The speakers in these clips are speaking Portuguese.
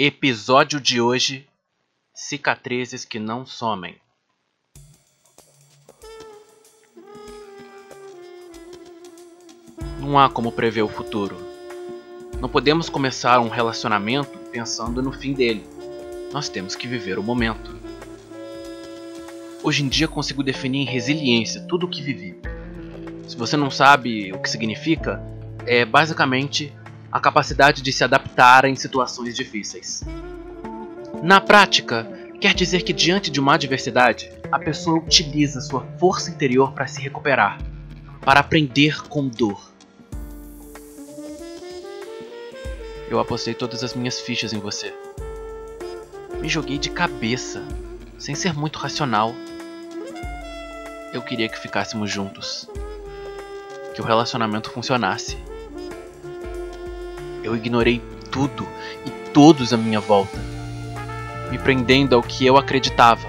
Episódio de hoje: Cicatrizes que não somem. Não há como prever o futuro. Não podemos começar um relacionamento pensando no fim dele. Nós temos que viver o momento. Hoje em dia consigo definir em resiliência tudo o que vivi. Se você não sabe o que significa, é basicamente a capacidade de se adaptar em situações difíceis. Na prática, quer dizer que diante de uma adversidade, a pessoa utiliza sua força interior para se recuperar, para aprender com dor. Eu apostei todas as minhas fichas em você. Me joguei de cabeça, sem ser muito racional. Eu queria que ficássemos juntos. Que o relacionamento funcionasse. Eu ignorei tudo e todos à minha volta, me prendendo ao que eu acreditava.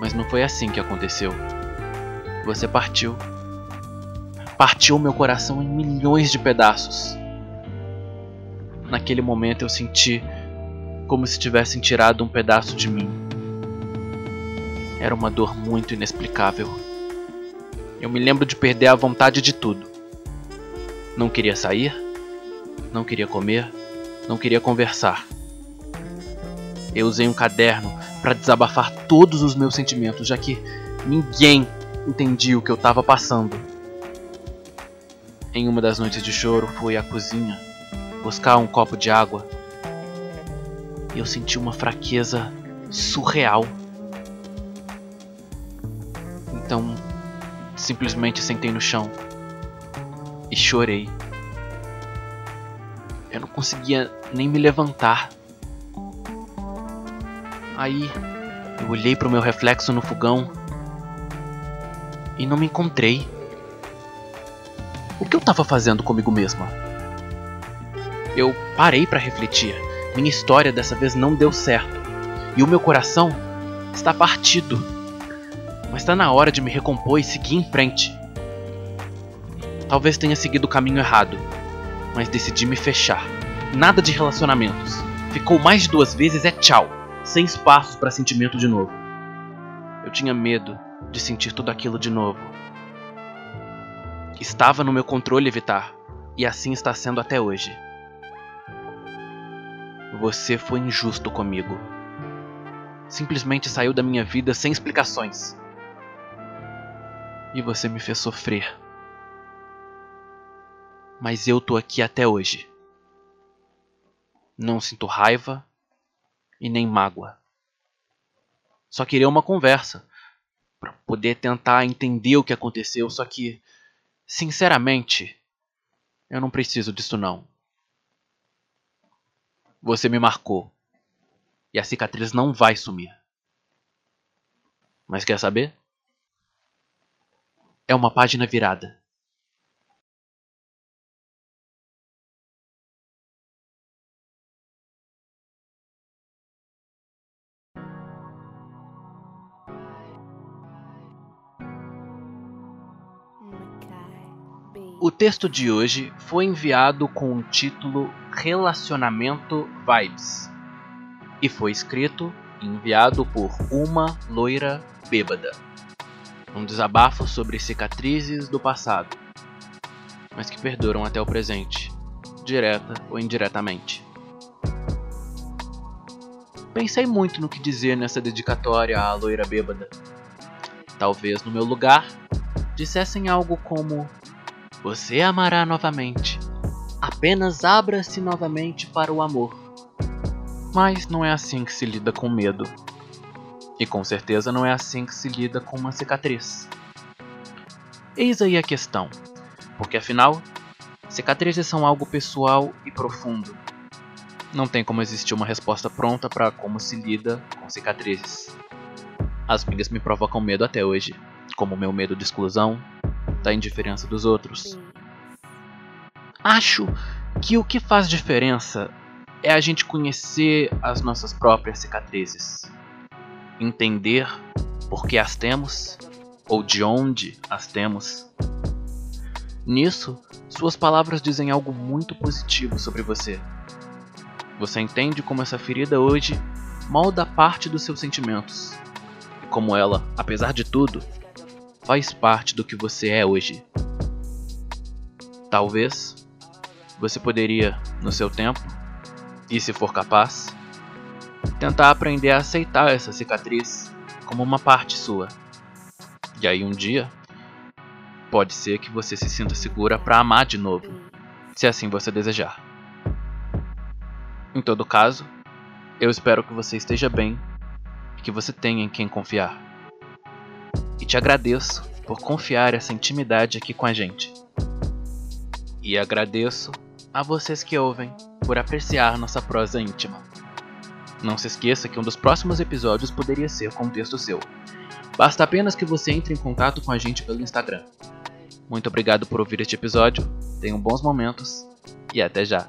Mas não foi assim que aconteceu. Você partiu. Partiu meu coração em milhões de pedaços. Naquele momento eu senti como se tivessem tirado um pedaço de mim. Era uma dor muito inexplicável. Eu me lembro de perder a vontade de tudo. Não queria sair, não queria comer, não queria conversar. Eu usei um caderno para desabafar todos os meus sentimentos, já que ninguém entendia o que eu estava passando. Em uma das noites de choro, fui à cozinha buscar um copo de água e eu senti uma fraqueza surreal. Então, simplesmente sentei no chão e chorei. Eu não conseguia nem me levantar. Aí eu olhei para o meu reflexo no fogão e não me encontrei. O que eu estava fazendo comigo mesma? Eu parei para refletir. Minha história dessa vez não deu certo e o meu coração está partido. Mas está na hora de me recompor e seguir em frente. Talvez tenha seguido o caminho errado, mas decidi me fechar. Nada de relacionamentos. Ficou mais de duas vezes é tchau, sem espaço para sentimento de novo. Eu tinha medo de sentir tudo aquilo de novo. Estava no meu controle evitar, e assim está sendo até hoje. Você foi injusto comigo. Simplesmente saiu da minha vida sem explicações. E você me fez sofrer mas eu tô aqui até hoje. Não sinto raiva e nem mágoa. Só queria uma conversa para poder tentar entender o que aconteceu, só que sinceramente, eu não preciso disso não. Você me marcou e a cicatriz não vai sumir. Mas quer saber? É uma página virada. O texto de hoje foi enviado com o título Relacionamento Vibes e foi escrito e enviado por uma loira bêbada. Um desabafo sobre cicatrizes do passado, mas que perduram até o presente, direta ou indiretamente. Pensei muito no que dizer nessa dedicatória à loira bêbada. Talvez no meu lugar dissessem algo como você amará novamente. Apenas abra-se novamente para o amor. Mas não é assim que se lida com medo. E com certeza não é assim que se lida com uma cicatriz. Eis aí a questão. Porque afinal, cicatrizes são algo pessoal e profundo. Não tem como existir uma resposta pronta para como se lida com cicatrizes. As minhas me provocam medo até hoje, como o meu medo de exclusão, da indiferença dos outros. Acho que o que faz diferença é a gente conhecer as nossas próprias cicatrizes, entender por que as temos ou de onde as temos. Nisso, suas palavras dizem algo muito positivo sobre você. Você entende como essa ferida hoje molda parte dos seus sentimentos e como ela, apesar de tudo, faz parte do que você é hoje. Talvez você poderia, no seu tempo, e se for capaz, tentar aprender a aceitar essa cicatriz como uma parte sua. E aí um dia, pode ser que você se sinta segura para amar de novo, se assim você desejar. Em todo caso, eu espero que você esteja bem e que você tenha em quem confiar. E te agradeço por confiar essa intimidade aqui com a gente. E agradeço a vocês que ouvem por apreciar nossa prosa íntima. Não se esqueça que um dos próximos episódios poderia ser com um texto seu. Basta apenas que você entre em contato com a gente pelo Instagram. Muito obrigado por ouvir este episódio, tenham bons momentos e até já!